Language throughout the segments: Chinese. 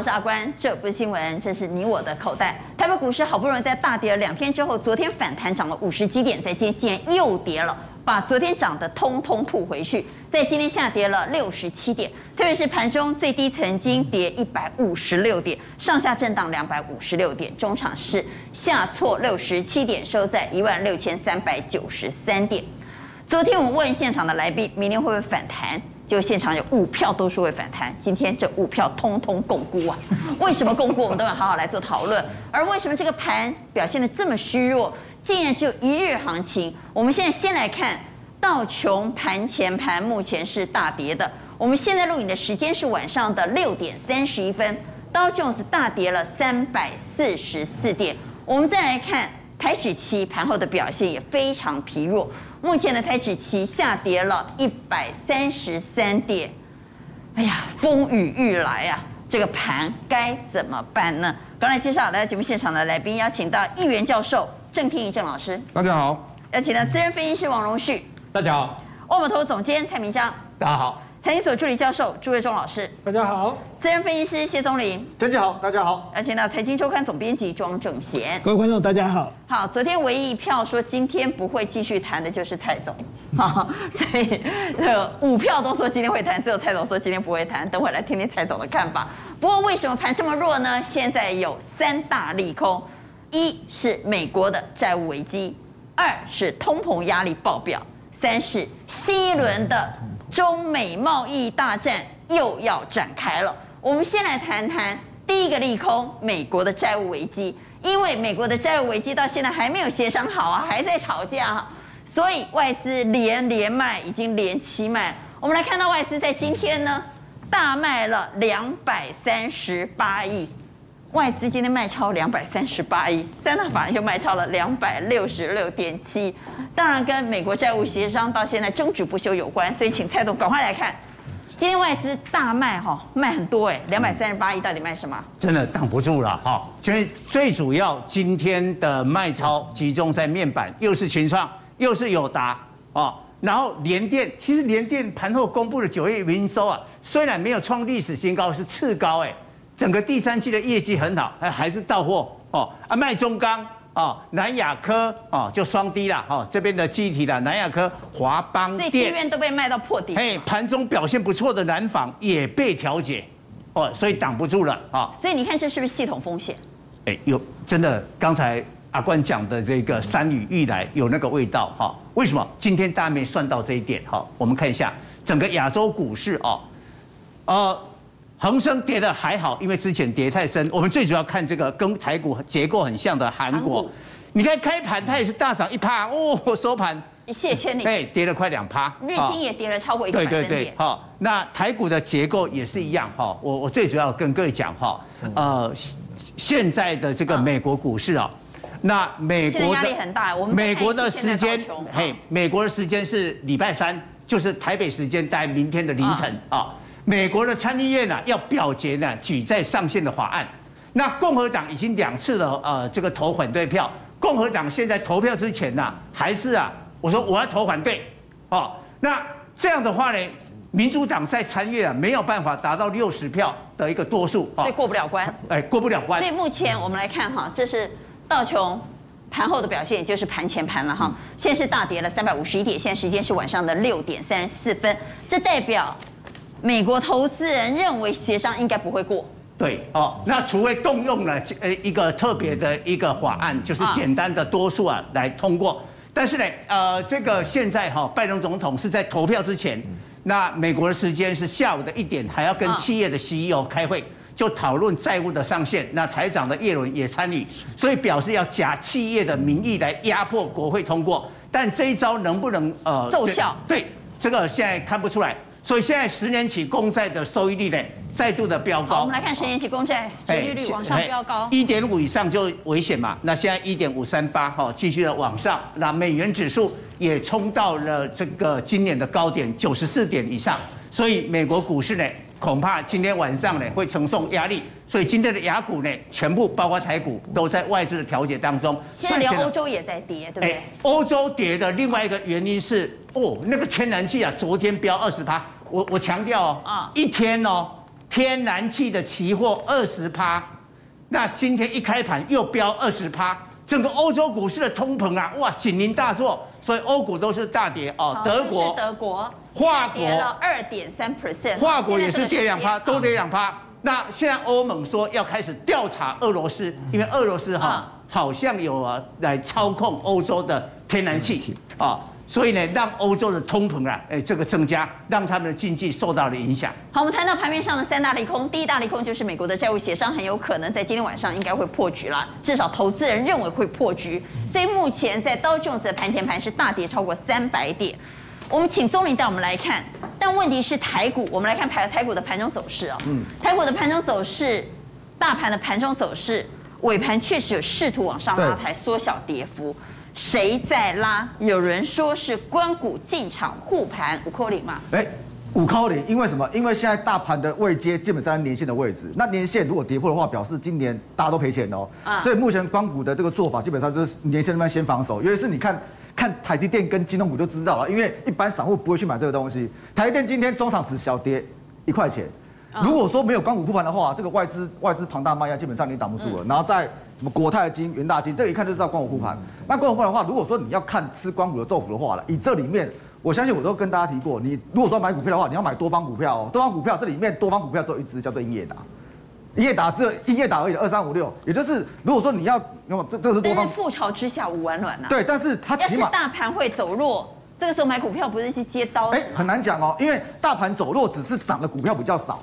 我是阿关，这不是新闻，这是你我的口袋。台北股市好不容易在大跌了两天之后，昨天反弹涨了五十几点，在今天竟然又跌了，把昨天涨的通通吐回去，在今天下跌了六十七点，特别是盘中最低曾经跌一百五十六点，上下震荡两百五十六点，中场是下挫六十七点，收在一万六千三百九十三点。昨天我问现场的来宾，明天会不会反弹？就现场有五票都说会反弹，今天这五票通通共估啊！为什么共估？我们都要好好来做讨论。而为什么这个盘表现的这么虚弱，竟然只有一日行情？我们现在先来看道琼盘前盘目前是大跌的。我们现在录影的时间是晚上的六点三十一分，道琼斯大跌了三百四十四点。我们再来看台指期盘后的表现也非常疲弱。目前的台指期下跌了一百三十三点，哎呀，风雨欲来啊！这个盘该怎么办呢？刚才介绍来到节目现场的来宾，邀请到议员教授郑天一郑老师，大家好；邀请到资深分析师王荣旭，大家好；万宝投总监蔡明章，大家好。财经所助理教授朱岳忠老师，大家好；资深分析师谢宗林，大家好，大家好；而且呢，财经周刊总编辑庄正贤，各位观众大家好。好，昨天唯一一票说今天不会继续谈的就是蔡总，好，所以这个五票都说今天会谈，只有蔡总说今天不会谈。等会来听听蔡总的看法。不过为什么盘这么弱呢？现在有三大利空：一是美国的债务危机，二是通膨压力爆表，三是新一轮的。中美贸易大战又要展开了。我们先来谈谈第一个利空：美国的债务危机。因为美国的债务危机到现在还没有协商好啊，还在吵架，所以外资连连卖，已经连七卖。我们来看到外资在今天呢，大卖了两百三十八亿。外资今天卖超两百三十八亿，三大法人就卖超了两百六十六点七，当然跟美国债务协商到现在争执不休有关，所以请蔡总赶快来看，今天外资大卖哈，卖很多哎，两百三十八亿到底卖什么？真的挡不住了哈，最最主要今天的卖超集中在面板，又是群创，又是友达啊，然后联电，其实联电盘后公布的九月营收啊，虽然没有创历史新高，是次高哎。整个第三季的业绩很好，还还是到货哦啊，卖中钢哦，南亚科哦就双低了哦，这边的记忆体的南亚科、华邦电，这边都被卖到破底。嘿，盘中表现不错的南纺也被调节哦，所以挡不住了啊。所以你看这是不是系统风险？哎，有真的，刚才阿冠讲的这个山雨欲来有那个味道哈。为什么今天大家没算到这一点哈？我们看一下整个亚洲股市哦，呃。恒生跌的还好，因为之前跌太深。我们最主要看这个跟台股结构很像的韩国，你看开盘它也是大涨一趴，哦，收盘一泻千里，对，跌了快两趴。日经也跌了超过一个百分点。对对对，好，那台股的结构也是一样哈。我我最主要跟各位讲哈，呃，现在的这个美国股市啊，那美国的压力很大。我们美国的时间，嘿，美国的时间是礼拜三，就是台北时间在明天的凌晨啊。美国的参议院呢要表决呢举债上限的法案，那共和党已经两次的呃这个投反对票，共和党现在投票之前呢还是啊我说我要投反对，哦，那这样的话呢，民主党在参院啊没有办法达到六十票的一个多数，所以过不了关，哎过不了关。所以目前我们来看哈，这是道琼盘后的表现，就是盘前盘了哈，先是大跌了三百五十一点，现在时间是晚上的六点三十四分，这代表。美国投资人认为协商应该不会过。对哦，那除非动用了呃一个特别的一个法案，就是简单的多数啊来通过。但是呢，呃，这个现在哈，拜登总统是在投票之前，那美国的时间是下午的一点，还要跟企业的 CEO 开会，就讨论债务的上限。那财长的叶伦也参与，所以表示要假企业的名义来压迫国会通过。但这一招能不能呃奏效？对，这个现在看不出来。所以现在十年期公债的收益率呢，再度的飙高。好，我们来看十年期公债收益率往上飙高，一点五以上就危险嘛。那现在一点五三八，哈，继续的往上。那美元指数也冲到了这个今年的高点九十四点以上。所以美国股市呢，恐怕今天晚上呢会承受压力。所以今天的亚股呢，全部包括台股都在外资的调节当中。现在连欧洲也在跌，对不对？欧洲跌的另外一个原因是。哦，那个天然气啊，昨天飙二十趴。我我强调哦，啊，一天哦，天然气的期货二十趴，那今天一开盘又飙二十趴，整个欧洲股市的通膨啊，哇，警铃大作，所以欧股都是大跌哦。德国、德国、法国跌了二点三 percent，法国也是跌两趴，都跌两趴。那现在欧盟说要开始调查俄罗斯，因为俄罗斯哈好像有啊来操控欧洲的天然气啊。所以呢，让欧洲的通膨啊，哎，这个增加，让他们的经济受到了影响。好，我们谈到盘面上的三大利空，第一大利空就是美国的债务协商很有可能在今天晚上应该会破局了，至少投资人认为会破局。所以目前在道琼斯的盘前盘是大跌超过三百点。我们请宗林带我们来看，但问题是台股，我们来看台台股的盘中走势哦。嗯。台股的盘中走势，大盘的盘中走势，尾盘确实有试图往上拉抬，缩小跌幅。谁在拉？有人说是关谷进场护盘，五扣零嘛？哎，五扣零，因为什么？因为现在大盘的位阶基本上在年线的位置，那年线如果跌破的话，表示今年大家都赔钱哦。啊，所以目前关谷的这个做法基本上就是年线那边先防守，尤其是你看看台积电跟金融股就知道了，因为一般散户不会去买这个东西。台积电今天中场只小跌一块钱，如果说没有光股护盘的话，这个外资外资庞大卖压基本上你挡不住了，然后在。什么国泰金、元大金，这个一看就知道光股护盘。那光股护盘的话，如果说你要看吃光股的豆腐的话了，以这里面，我相信我都跟大家提过，你如果说买股票的话，你要买多方股票哦。多方股票这里面多方股票只有一只叫做英业达，英业达只有英业达而已，二三五六，也就是如果说你要，那么这这是多方。覆巢之下无完卵呐。对，但是它起码大盘会走弱，这个时候买股票不是去接刀？哎，很难讲哦，因为大盘走弱只是涨的股票比较少。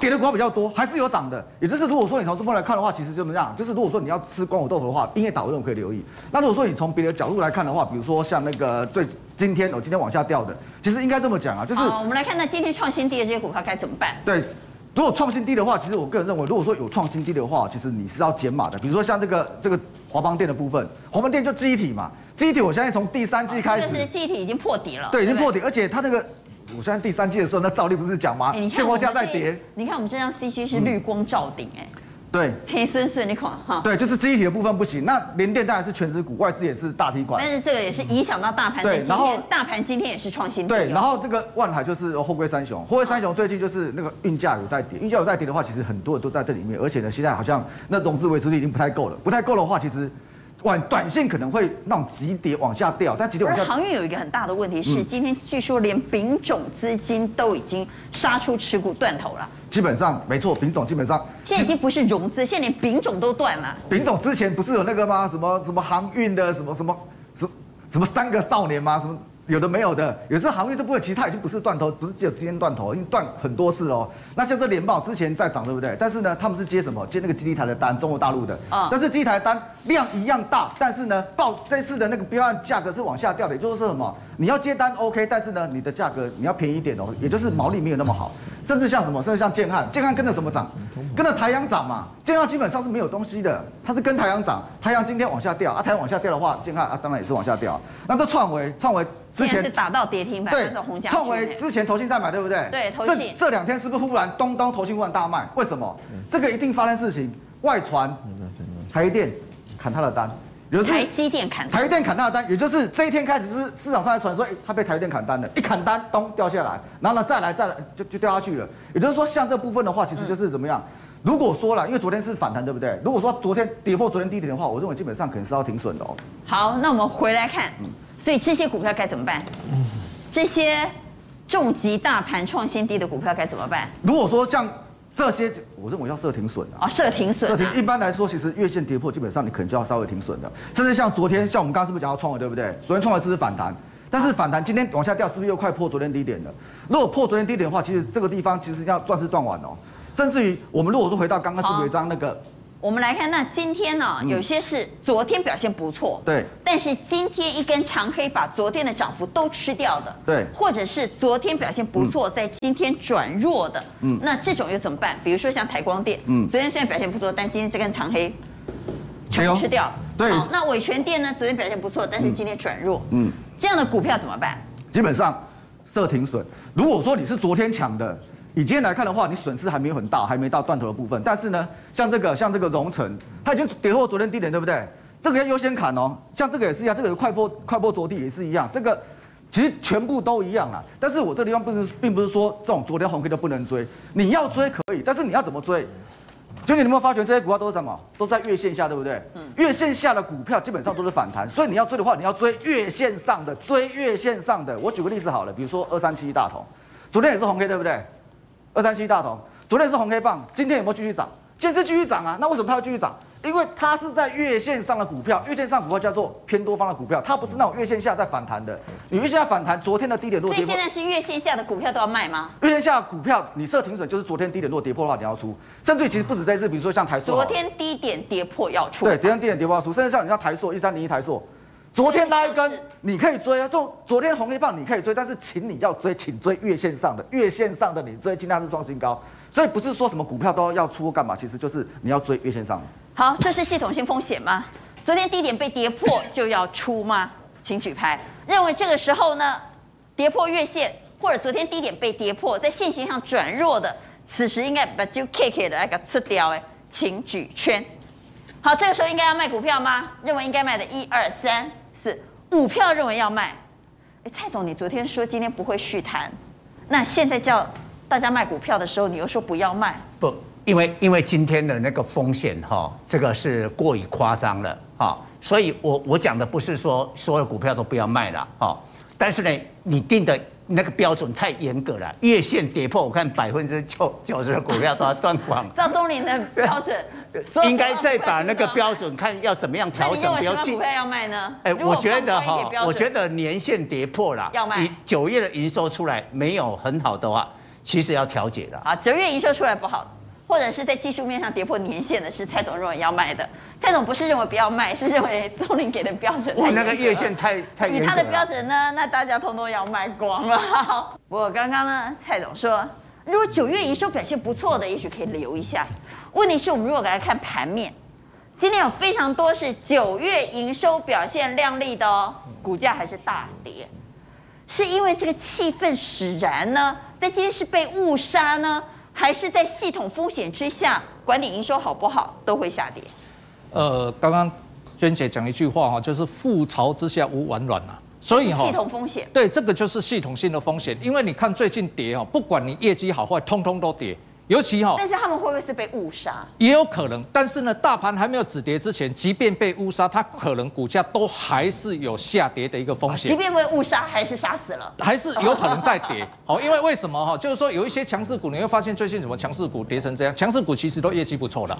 跌的股票比较多，还是有涨的。也就是如果说你从这边来看的话，其实就这么样。就是如果说你要吃光火豆腐的话，一夜打我认为可以留意。那如果说你从别的角度来看的话，比如说像那个最今天哦，今天往下掉的，其实应该这么讲啊，就是我们来看那今天创新低的这些股票该怎么办？对，如果创新低的话，其实我个人认为，如果说有创新低的话，其实你是要减码的。比如说像这个这个华邦店的部分，华邦店就记忆体嘛，记忆体我相信从第三季开始，是记忆体已经破底了，对，已经破底，而且它这个。我现在第三季的时候，那照例不是讲吗？现货价在跌。你看我们这张 CG 是绿光照顶，哎，对，其实是，你看哈。对，就是记忆体的部分不行。那联电当然是全资股，外资也是大体管。但是这个也是影响到大盘。对，然后大盘今天也是创新低。对，然后这个万海就是后贵三雄，后贵三雄最近就是那个运价有在跌，运价有在跌的话，其实很多人都在这里面，而且呢，现在好像那融资维持率已经不太够了，不太够的话，其实。短短线可能会那种急跌往下掉，但急跌往下。航运有一个很大的问题是，今天据说连丙种资金都已经杀出持股断头了。基本上没错，丙种基本上现在已经不是融资，现在连丙种都断了。丙种之前不是有那个吗？什么什么航运的什么什么什么什么三个少年吗？什么？有的没有的，有些航运这部分其实它已经不是断头，不是只有今天断头，因为断很多次哦。那像这联报之前在涨，对不对？但是呢，他们是接什么？接那个基地台的单，中国大陆的。啊。但是基地台单量一样大，但是呢，报这次的那个标案价格是往下掉的，也就是说什么？你要接单 OK，但是呢，你的价格你要便宜一点哦，也就是毛利没有那么好。甚至像什么？甚至像建汉，建汉跟着什么涨？跟着台阳涨嘛。建汉基本上是没有东西的，它是跟台阳涨。台阳今天往下掉啊，台阳往下掉的话，建汉啊当然也是往下掉。那这创维，创维之前是打到跌停板，对，创维之前投信在买，对不对？对，投信这这两天是不是忽然东东投信忽然大卖？为什么？这个一定发生事情，外传台电砍他的单。台积电砍台积电砍他的单，也就是这一天开始，是市场上在传说，哎，他被台积电砍单了，一砍单，咚掉下来，然后呢，再来再来，就就掉下去了。也就是说，像这部分的话，其实就是怎么样？如果说了，因为昨天是反弹，对不对？如果说昨天跌破昨天低点的话，我认为基本上可能是要停损的哦。好，那我们回来看，所以这些股票该怎么办？这些重击大盘创新低的股票该怎么办？如果说像。这些我认为要设停损的啊，设停损。设停一般来说，其实月线跌破，基本上你可能就要稍微停损的。甚至像昨天，像我们刚刚是不是讲到创维，对不对？昨天创维是不是反弹？但是反弹今天往下掉，是不是又快破昨天低点了？如果破昨天低点的话，其实这个地方其实要算是断完哦。甚至于我们如果说回到刚刚是不是有一张那个。我们来看，那今天呢，有些是昨天表现不错，对，但是今天一根长黑把昨天的涨幅都吃掉的，对，或者是昨天表现不错，在今天转弱的，嗯，那这种又怎么办？比如说像台光电，嗯，昨天虽然表现不错，但今天这根长黑全吃掉，对，那伟诠电呢，昨天表现不错，但是今天转弱，嗯，这样的股票怎么办？基本上设停损。如果说你是昨天抢的。以今天来看的话，你损失还没有很大，还没到断头的部分。但是呢，像这个，像这个荣成，它已经跌破昨天低点，对不对？这个要优先砍哦。像这个也是一样，这个快破快破着地也是一样。这个其实全部都一样啦。但是我这个地方不是，并不是说这种昨天红 K 都不能追，你要追可以，但是你要怎么追？就你有没有发觉这些股票都是什么？都在月线下，对不对？嗯。月线下的股票基本上都是反弹，所以你要追的话，你要追月线上的，追月线上的。我举个例子好了，比如说二三七一大同，昨天也是红 K，对不对？二三七一大同，昨天是红黑棒，今天有没有继续涨？今天是继续涨啊，那为什么它要继续涨？因为它是在月线上的股票，月线上股票叫做偏多方的股票，它不是那种月线下在反弹的。你月线下反弹，昨天的低点落跌。所以现在是月线下的股票都要卖吗？月线下的股票你设停损，就是昨天低点落跌破的话你要出。甚至于其实不止这次，比如说像台塑。昨天低点跌破要出。对，昨天低点跌破要出。甚至像你像台塑一三零一台塑，昨天拉一根你可以追啊，就昨天红黑棒你可以追，但是请你要追，请追月线上的，月线上的你追，今天是创新高。所以不是说什么股票都要出干嘛，其实就是你要追月线上的。好，这是系统性风险吗？昨天低点被跌破就要出吗？请举牌。认为这个时候呢，跌破月线或者昨天低点被跌破，在线型上转弱的，此时应该把就 K K 的那个吃掉哎，请举圈。好，这个时候应该要卖股票吗？认为应该卖的，一二三四五票认为要卖。哎，蔡总，你昨天说今天不会续谈，那现在叫。大家卖股票的时候，你又说不要卖？不，因为因为今天的那个风险哈，这个是过于夸张了哈，所以我我讲的不是说所有股票都不要卖了哈，但是呢，你定的那个标准太严格了，月线跌破，我看百分之九九十的股票都要断 光。赵东林的标准，应该再把那个标准看要怎么样调整，不要进。股票要卖呢？哎，我觉得哈，我觉得年限跌破了，要卖。九月的营收出来没有很好的话。其实要调节的啊，九月营收出来不好，或者是在技术面上跌破年限的，是蔡总认为要卖的。蔡总不是认为不要卖，是认为宗林给的标准太那个月线太太以他的标准呢，那大家通通要卖光了。不过刚刚呢，蔡总说，如果九月营收表现不错的，也许可以留一下。问题是我们如果来看盘面，今天有非常多是九月营收表现亮丽的哦，股价还是大跌，是因为这个气氛使然呢？在今天是被误杀呢，还是在系统风险之下，管理营收好不好都会下跌？呃，刚刚娟姐讲一句话哈，就是覆巢之下无完卵啊，所以哈，系统风险，对，这个就是系统性的风险，因为你看最近跌哈，不管你业绩好坏，通通都跌。尤其哈，但是他们会不会是被误杀？也有可能，但是呢，大盘还没有止跌之前，即便被误杀，它可能股价都还是有下跌的一个风险。即便被误杀，还是杀死了，还是有可能再跌。好，因为为什么哈？就是说有一些强势股，你会发现最近什么强势股跌成这样，强势股其实都业绩不错的。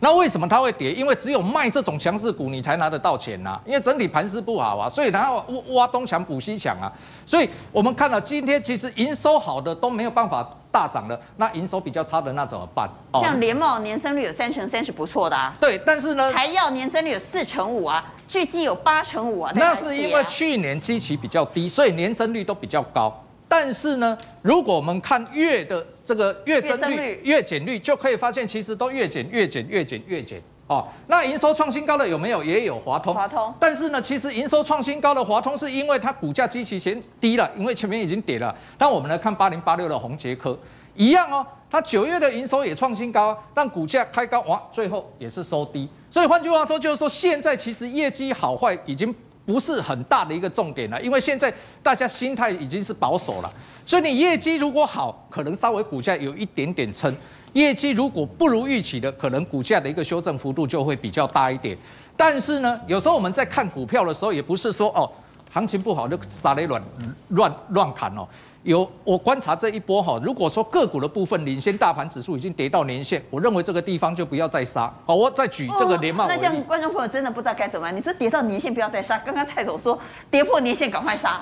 那为什么它会跌？因为只有卖这种强势股，你才拿得到钱呐、啊。因为整体盘势不好啊，所以然后挖东墙补西墙啊。所以我们看到今天其实营收好的都没有办法。大涨了，那营收比较差的那怎么办？像联茂年增率有三成三是不错的啊。对，但是呢，台药年增率有四成五啊，巨基有八成五啊。那是因为去年基期比较低，所以年增率都比较高。但是呢，如果我们看月的这个月增率、月减率，就可以发现其实都越减越减越减越减。哦，那营收创新高的有没有？也有华通。华通。但是呢，其实营收创新高的华通是因为它股价基期先低了，因为前面已经跌了。但我们来看八零八六的宏杰科，一样哦，它九月的营收也创新高，但股价开高哇，最后也是收低。所以换句话说，就是说现在其实业绩好坏已经不是很大的一个重点了，因为现在大家心态已经是保守了。所以你业绩如果好，可能稍微股价有一点点撑。业绩如果不如预期的，可能股价的一个修正幅度就会比较大一点。但是呢，有时候我们在看股票的时候，也不是说哦，行情不好就撒雷乱乱乱砍哦。有我观察这一波哈，如果说个股的部分领先大盘指数已经跌到年线，我认为这个地方就不要再杀。好，我再举这个联茂。那这样观众朋友真的不知道该怎么办？你说跌到年线不要再杀，刚刚蔡总说跌破年线赶快杀。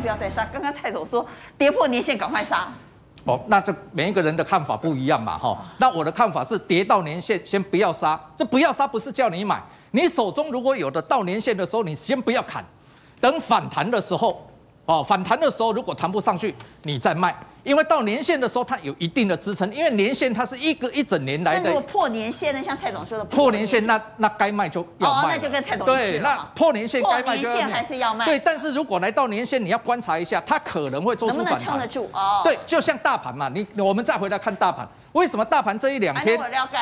不要再杀！刚刚蔡总说跌破年线赶快杀。哦，那这每一个人的看法不一样嘛，哈。那我的看法是跌到年限先不要杀。这不要杀不是叫你买，你手中如果有的到年限的时候，你先不要砍，等反弹的时候，哦，反弹的时候如果弹不上去，你再卖。因为到年线的时候，它有一定的支撑，因为年线它是一个一整年来的。如果破年线呢？像蔡总说的破年线，那那该卖就要卖。哦，那就跟蔡总对，那破年线该卖就要卖。还是要卖。对，但是如果来到年线，你要观察一下，它可能会做出反弹。能不能撑得住？哦。对，就像大盘嘛，你我们再回来看大盘，为什么大盘这一两天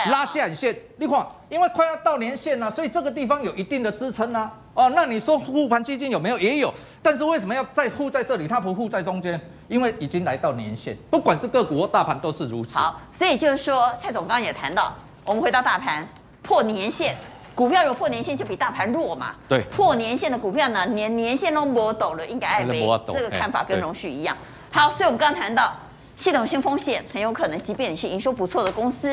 拉下影线？你看，因为快要到年线了，所以这个地方有一定的支撑啊。哦，那你说护盘基金有没有？也有，但是为什么要再护在这里？它不护在中间，因为已经来到年线，不管是个股或大盘都是如此。好，所以就是说，蔡总刚刚也谈到，我们回到大盘破年线，股票如果破年线就比大盘弱嘛。对，破年线的股票呢，年年线都摸抖了，应该爱没这个看法跟荣旭一样。好，所以我们刚刚谈到。系统性风险很有可能，即便你是营收不错的公司，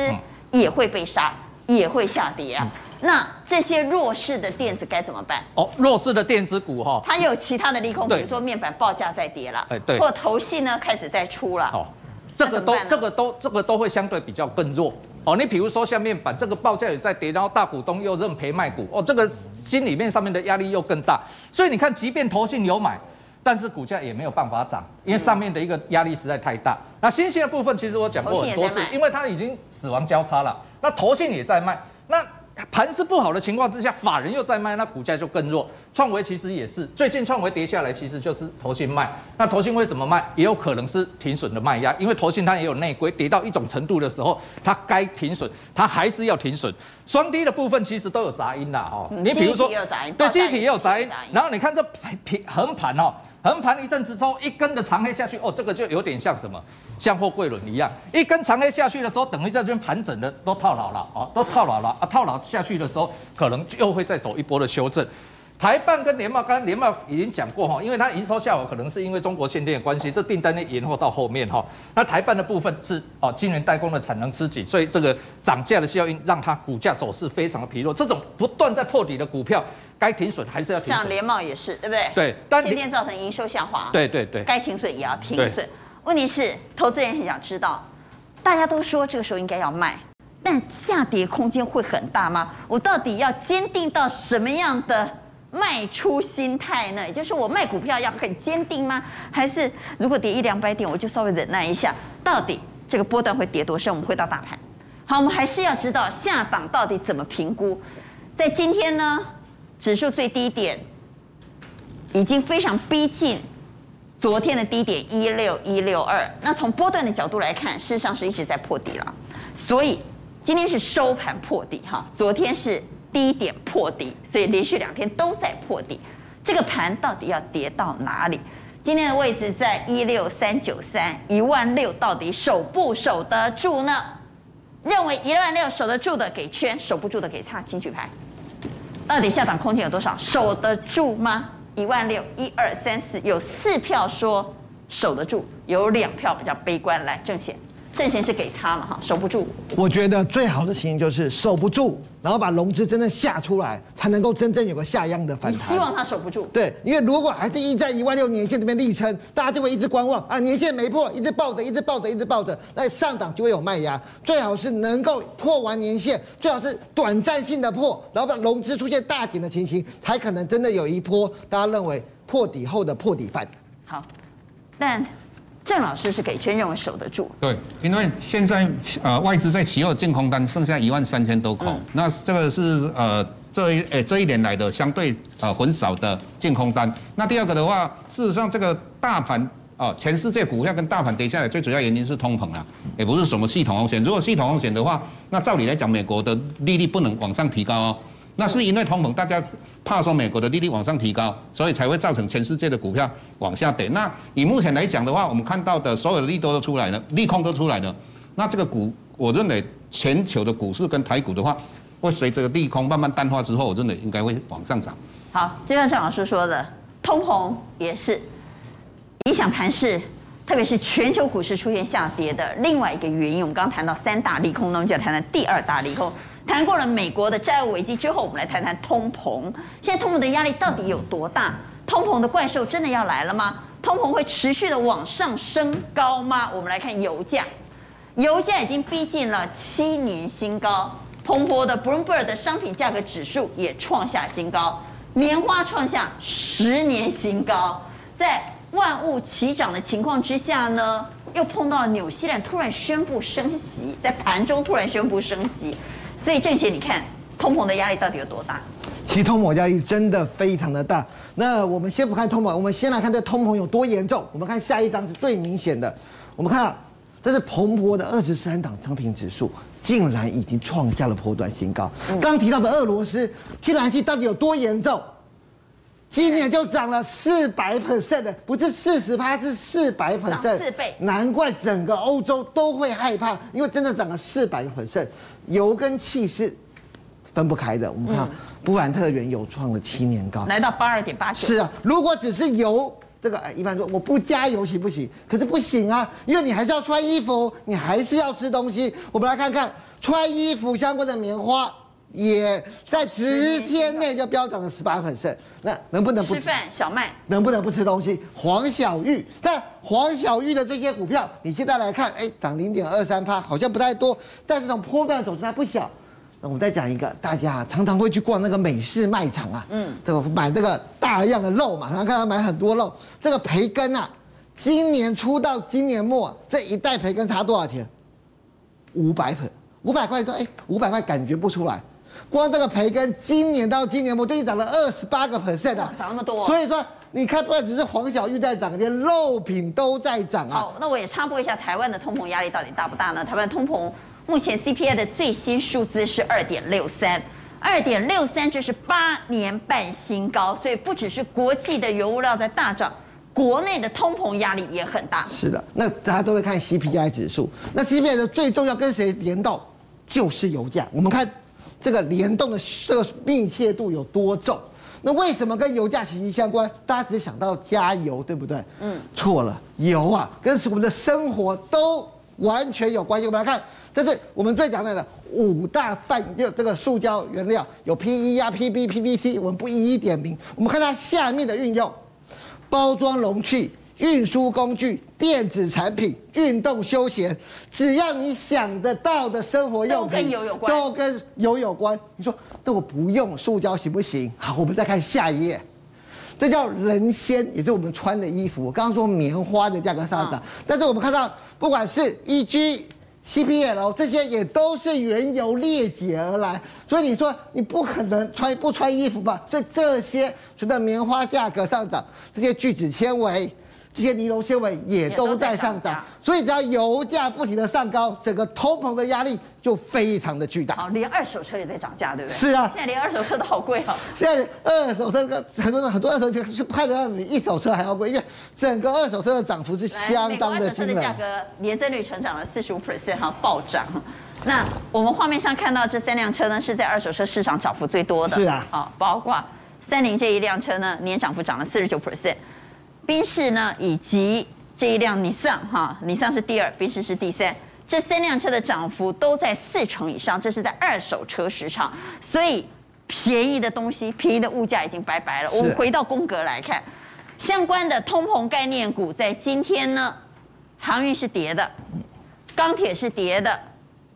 也会被杀，也会下跌啊。那这些弱势的电子该怎么办？哦，弱势的电子股哈，它有其他的利空，比如说面板报价在跌了，哎对，或投信呢开始在出了。哦，这个都这个都这个都会相对比较更弱。哦，你比如说像面板这个报价也在跌，然后大股东又认赔卖股，哦，这个心里面上面的压力又更大。所以你看，即便投信有买。但是股价也没有办法涨，因为上面的一个压力实在太大。那新兴的部分，其实我讲过很多次，因为它已经死亡交叉了。那投信也在卖，那盘势不好的情况之下，法人又在卖，那股价就更弱。创维其实也是，最近创维跌下来，其实就是投信卖。那投信为什么卖？也有可能是停损的卖压，因为投信它也有内规，跌到一种程度的时候，它该停损，它还是要停损。双低的部分其实都有杂音啦哈。你比如说，对，记忆体也有杂音。然后你看这平横盘哦。横盘一阵子之后，一根的长黑下去，哦，这个就有点像什么，像货柜轮一样，一根长黑下去的时候，等于在这边盘整的都套牢了，哦，都套牢了啊，套牢下去的时候，可能又会再走一波的修正。台半跟联茂，刚刚联茂已经讲过哈，因为它营收下滑，可能是因为中国限电的关系，这订单呢延后到后面哈。那台办的部分是哦，晶圆代工的产能吃紧，所以这个涨价的效应让它股价走势非常的疲弱。这种不断在破底的股票，该停损还是要停损。像联茂也是，对不对？对，但限电造成营收下滑。对对对，该停损也要停损。问题是，投资人很想知道，大家都说这个时候应该要卖，但下跌空间会很大吗？我到底要坚定到什么样的？卖出心态呢？也就是我卖股票要很坚定吗？还是如果跌一两百点，我就稍微忍耐一下？到底这个波段会跌多深？我们回到大盘。好，我们还是要知道下档到底怎么评估。在今天呢，指数最低点已经非常逼近昨天的低点一六一六二。那从波段的角度来看，事实上是一直在破底了。所以今天是收盘破底哈，昨天是。低点破底，所以连续两天都在破底。这个盘到底要跌到哪里？今天的位置在一六三九三，一万六到底守不守得住呢？认为一万六守得住的给圈，守不住的给叉，请举牌。到底下档空间有多少？守得住吗？一万六，一二三四，有四票说守得住，有两票比较悲观。来，正显。阵型是给差嘛哈，守不住。我觉得最好的情形就是守不住，然后把融资真正下出来，才能够真正有个下样的反弹。你希望它守不住？对，因为如果还是一在一万六年线这边力撑，大家就会一直观望啊，年线没破，一直抱着，一直抱着，一直抱着，那上档就会有卖压。最好是能够破完年线，最好是短暂性的破，然后把融资出现大顶的情形，才可能真的有一波大家认为破底后的破底翻。好，但。郑老师是给圈认为守得住，对，因为现在呃外资在期货净空单剩下一万三千多口，嗯、那这个是呃这一诶、欸、这一年来的相对呃很少的净空单。那第二个的话，事实上这个大盘啊、呃，全世界股票跟大盘跌下来，最主要原因是通膨啊，也不是什么系统风险。如果系统风险的话，那照理来讲，美国的利率不能往上提高哦。那是因为通膨，大家怕说美国的利率往上提高，所以才会造成全世界的股票往下跌。那以目前来讲的话，我们看到的所有的利多都出来了，利空都出来了。那这个股，我认为全球的股市跟台股的话，会随着利空慢慢淡化之后，我认为应该会往上涨。好，就像郑老师说的，通膨也是影响盘势，特别是全球股市出现下跌的另外一个原因。我们刚刚谈到三大利空，那我们就要谈谈第二大利空。谈过了美国的债务危机之后，我们来谈谈通膨。现在通膨的压力到底有多大？通膨的怪兽真的要来了吗？通膨会持续的往上升高吗？我们来看油价，油价已经逼近了七年新高。蓬勃的 Bloomberg 的商品价格指数也创下新高，棉花创下十年新高。在万物齐涨的情况之下呢，又碰到了纽西兰突然宣布升息，在盘中突然宣布升息。所以郑贤，你看通膨的压力到底有多大？其实通膨压力真的非常的大。那我们先不看通膨，我们先来看这通膨有多严重。我们看下一张是最明显的。我们看啊，这是彭博的二十三档商品指数，竟然已经创下了波段新高。刚提到的俄罗斯天然气到底有多严重？今年就涨了四百 percent 的，不是四十趴，是四百 percent，四倍。难怪整个欧洲都会害怕，因为真的涨了四百个 percent。油跟气是分不开的。我们看，布兰特原油创了七年高，来到八二点八九。是啊，如果只是油，这个哎，一般说我不加油行不行？可是不行啊，因为你还是要穿衣服，你还是要吃东西。我们来看看穿衣服相关的棉花。也在十天内就飙涨了十八 percent，那能不能不吃饭？小麦能不能不吃东西？黄小玉，但黄小玉的这些股票，你现在来看，哎，涨零点二三趴，好像不太多，但是这种波段的走势还不小。那我们再讲一个，大家常常会去逛那个美式卖场啊，嗯，这个买这个大量的肉嘛，然后看他买很多肉，这个培根啊，今年初到今年末这一袋培根差多少钱？五百粉，五百块，说哎，五百块感觉不出来。光这个培根，今年到今年我最近涨了二十八个 percent 啊，涨那么多。所以说，你看，不然只是黄小玉在涨，连肉品都在涨啊。好，那我也插播一下，台湾的通膨压力到底大不大呢？台湾通膨目前 CPI 的最新数字是二点六三，二点六三这是八年半新高，所以不只是国际的原物料在大涨，国内的通膨压力也很大。是的，那大家都会看 CPI 指数，那 CPI 的最重要跟谁联动，就是油价。我们看。这个联动的这个密切度有多重？那为什么跟油价息息相关？大家只想到加油，对不对？嗯，错了，油啊，跟我们的生活都完全有关系。我们来看，这是我们最讲的五大泛就这个塑胶原料，有 PE 啊、PB、PVC，我们不一一点名。我们看它下面的运用，包装容器。运输工具、电子产品、运动休闲，只要你想得到的生活用品，都跟油有关。都跟油有关。你说，那我不用塑胶行不行？好，我们再看下一页，这叫人纤，也就是我们穿的衣服。我刚刚说棉花的价格上涨，嗯、但是我们看到，不管是 EG。CPL 这些也都是原油裂解而来，所以你说你不可能穿不穿衣服吧？所以这些除了棉花价格上涨，这些聚酯纤维。这些尼龙纤维也都在上涨，所以只要油价不停的上高，整个通膨的压力就非常的巨大。好，连二手车也在涨价，对不对？是啊，现在连二手车都好贵哦。现在二手车个很多人很多二手车是拍的比一手车还要贵，因为整个二手车的涨幅是相当的惊人。的价格年增率成长了四十五 percent 哈，暴涨。那我们画面上看到这三辆车呢，是在二手车市场涨幅最多的。是啊，好，包括三菱这一辆车呢，年涨幅涨了四十九 percent。宾士呢，以及这一辆尼桑哈，尼桑是第二，宾士是第三，这三辆车的涨幅都在四成以上，这是在二手车市场，所以便宜的东西，便宜的物价已经拜拜了。我们回到宫格来看，相关的通膨概念股在今天呢，航运是跌的，钢铁是跌的。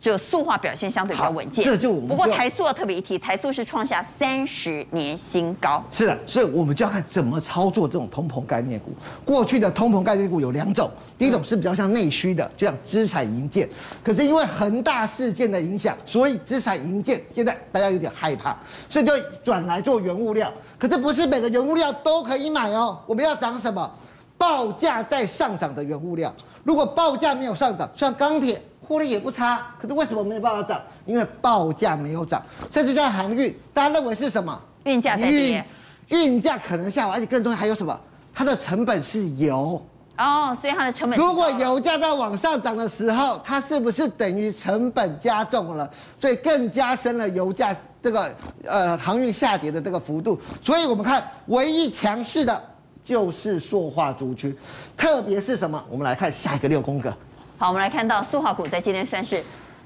就塑化表现相对比较稳健，这就我们就不过台塑要特别一提，台塑是创下三十年新高。是的，所以我们就要看怎么操作这种通膨概念股。过去的通膨概念股有两种，第一种是比较像内需的，就像资产营建。可是因为恒大事件的影响，所以资产营建现在大家有点害怕，所以就转来做原物料。可是不是每个原物料都可以买哦。我们要涨什么？报价在上涨的原物料。如果报价没有上涨，像钢铁。获利也不差，可是为什么没有办法涨？因为报价没有涨。甚至像航运，大家认为是什么？运价在跌，运价可能下滑，而且更重要还有什么？它的成本是油哦，所以它的成本。如果油价在往上涨的时候，它是不是等于成本加重了？所以更加深了油价这个呃航运下跌的这个幅度。所以我们看唯一强势的就是塑化族群，特别是什么？我们来看下一个六宫格。好，我们来看到塑化股在今天算是，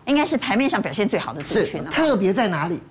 应该是盘面上表现最好的族群了。特别在哪里？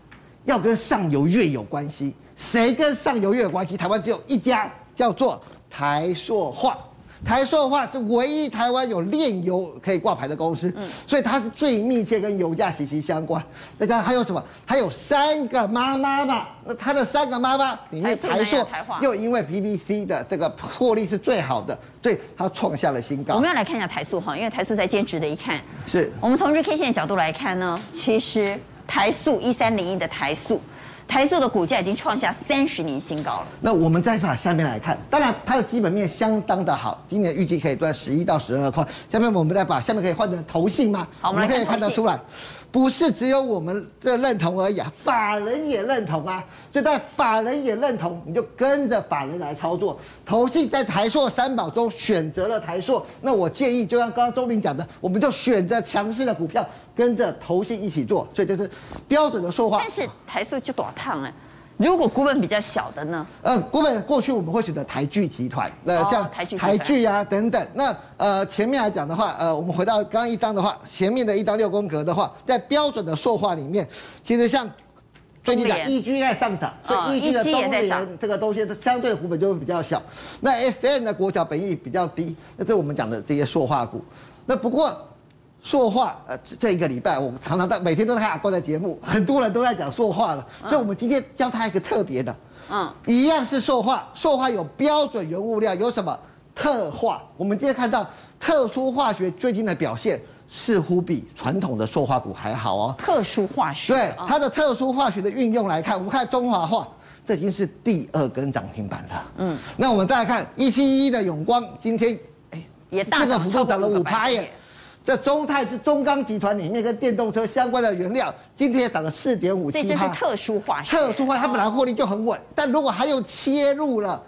要跟上游越有关系。谁跟上游越有关系？台湾只有一家，叫做台塑化。台塑化是唯一台湾有炼油可以挂牌的公司，嗯，所以它是最密切跟油价息息相关。那当然还有什么？还有三个妈妈嘛？那它的三个妈妈里面，台塑又因为 PVC 的这个获利是最好的，所以它创下了新高。我们要来看一下台塑哈，因为台塑在兼职的一看，是我们从日 K 线的角度来看呢，其实台塑一三零一的台塑，台塑的股价已经创下三十年新高了。那我们再把下面来看，当然它的基本面相当的好，今年预计可以赚十一到十二块。下面我们再把下面可以换成投信吗？好，我们可以看得出来。不是只有我们的认同而已啊，法人也认同啊。就在法人也认同，你就跟着法人来操作。投信在台硕三宝中选择了台硕，那我建议就像刚刚周明讲的，我们就选择强势的股票，跟着投信一起做。所以这是标准的说话。但是台硕就短烫了。如果股本比较小的呢？呃，股本过去我们会选择台剧集团，呃，这样、哦、台剧啊等等。那呃前面来讲的话，呃，我们回到刚刚一张的话，前面的一张六宫格的话，在标准的塑化里面，其实像最近讲 E G 在上涨，所以 E G 的东联这个东西相对的股本就会比较小。那 S N 的国小本益比较低，那这是我们讲的这些塑化股。那不过。塑化，呃，这一个礼拜我们常常在每天都在看阿关的节目，很多人都在讲塑化了，所以我们今天教他一个特别的，嗯，一样是塑化，塑化有标准原物料，有什么特化？我们今天看到特殊化学最近的表现似乎比传统的塑化股还好哦。特殊化学，对它的特殊化学的运用来看，我们看中华化，这已经是第二根涨停板了。嗯，那我们再来看一七一的永光，今天哎也大那个幅度涨了五趴耶。这中泰是中钢集团里面跟电动车相关的原料，今天也涨了四点五七。这是特殊化学。特殊化，它本来获利就很稳，但如果还有切入了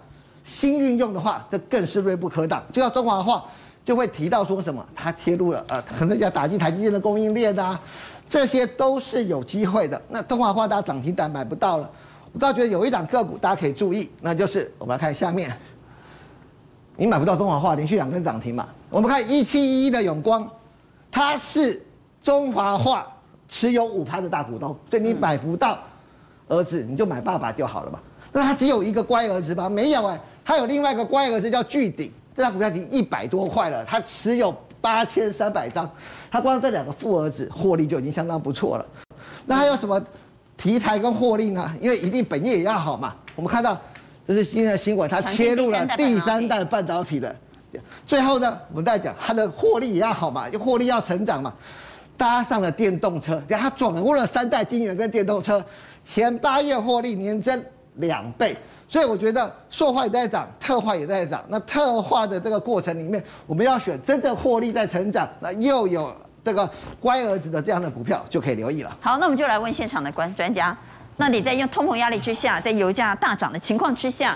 新运用的话，这更是锐不可挡。就像中华化，就会提到说什么？它切入了呃，可能要打击台积电的供应链啊，这些都是有机会的。那中华化大家涨停板买不到了，我倒觉得有一档个股大家可以注意，那就是我们来看下面，你买不到中华化连续两根涨停嘛？我们看一七一一的永光。他是中华化持有五趴的大股东，所以你买不到儿子，你就买爸爸就好了嘛。那他只有一个乖儿子吗？没有哎，他有另外一个乖儿子叫巨鼎，这张股票已经一百多块了，他持有八千三百张，他光这两个富儿子获利就已经相当不错了。那还有什么题材跟获利呢？因为一定本业也要好嘛。我们看到这是新的新闻，他切入了第三代半导体的。最后呢，我们再讲它的获利也要好嘛，获利要成长嘛，搭上了电动车，它转过了三代晶圆跟电动车，前八月获利年增两倍，所以我觉得塑化也在涨，特化也在涨。那特化的这个过程里面，我们要选真正获利在成长，那又有这个乖儿子的这样的股票就可以留意了。好，那我们就来问现场的观专家，那你在用通膨压力之下，在油价大涨的情况之下，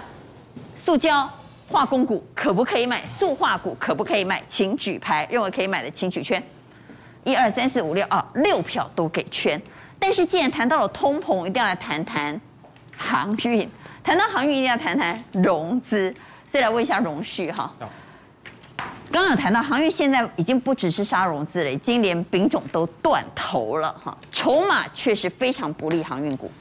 塑胶。化工股可不可以买？塑化股可不可以买？请举牌，认为可以买的请举圈。一二三四五六啊，六票都给圈。但是既然谈到了通膨，一定要来谈谈航运。谈到航运，一定要谈谈融资。所以来问一下荣旭哈。刚刚有谈到航运，现在已经不只是杀融资了，已经连丙种都断头了哈。筹码确实非常不利航运股。